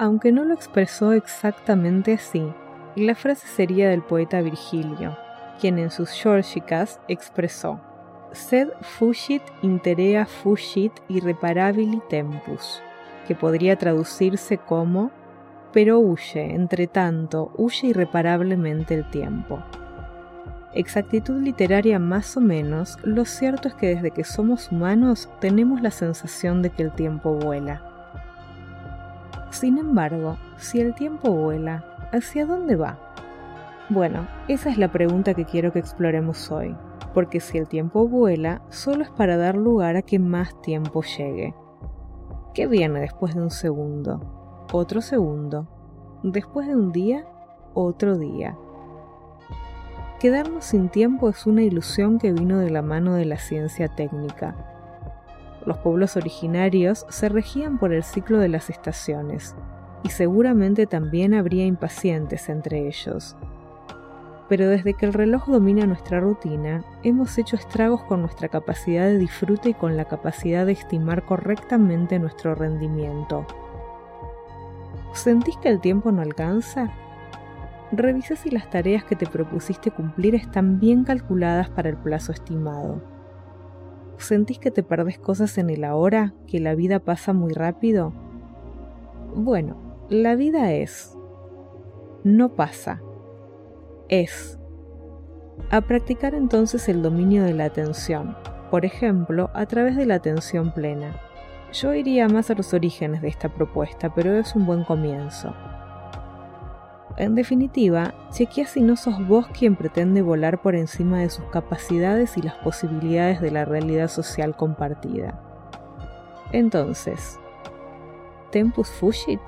aunque no lo expresó exactamente así, la frase sería del poeta Virgilio, quien en sus Georgicas expresó Sed fugit interea fugit irreparabili tempus, que podría traducirse como pero huye, entre tanto, huye irreparablemente el tiempo. Exactitud literaria más o menos, lo cierto es que desde que somos humanos tenemos la sensación de que el tiempo vuela. Sin embargo, si el tiempo vuela, ¿hacia dónde va? Bueno, esa es la pregunta que quiero que exploremos hoy, porque si el tiempo vuela, solo es para dar lugar a que más tiempo llegue. ¿Qué viene después de un segundo? Otro segundo. Después de un día, otro día. Quedarnos sin tiempo es una ilusión que vino de la mano de la ciencia técnica. Los pueblos originarios se regían por el ciclo de las estaciones, y seguramente también habría impacientes entre ellos. Pero desde que el reloj domina nuestra rutina, hemos hecho estragos con nuestra capacidad de disfrute y con la capacidad de estimar correctamente nuestro rendimiento. ¿Sentís que el tiempo no alcanza? Revisa si las tareas que te propusiste cumplir están bien calculadas para el plazo estimado. ¿Sentís que te perdés cosas en el ahora, que la vida pasa muy rápido? Bueno, la vida es. No pasa. Es. A practicar entonces el dominio de la atención, por ejemplo, a través de la atención plena. Yo iría más a los orígenes de esta propuesta, pero es un buen comienzo. En definitiva, chequea si no sos vos quien pretende volar por encima de sus capacidades y las posibilidades de la realidad social compartida. Entonces, ¿tempus fugit?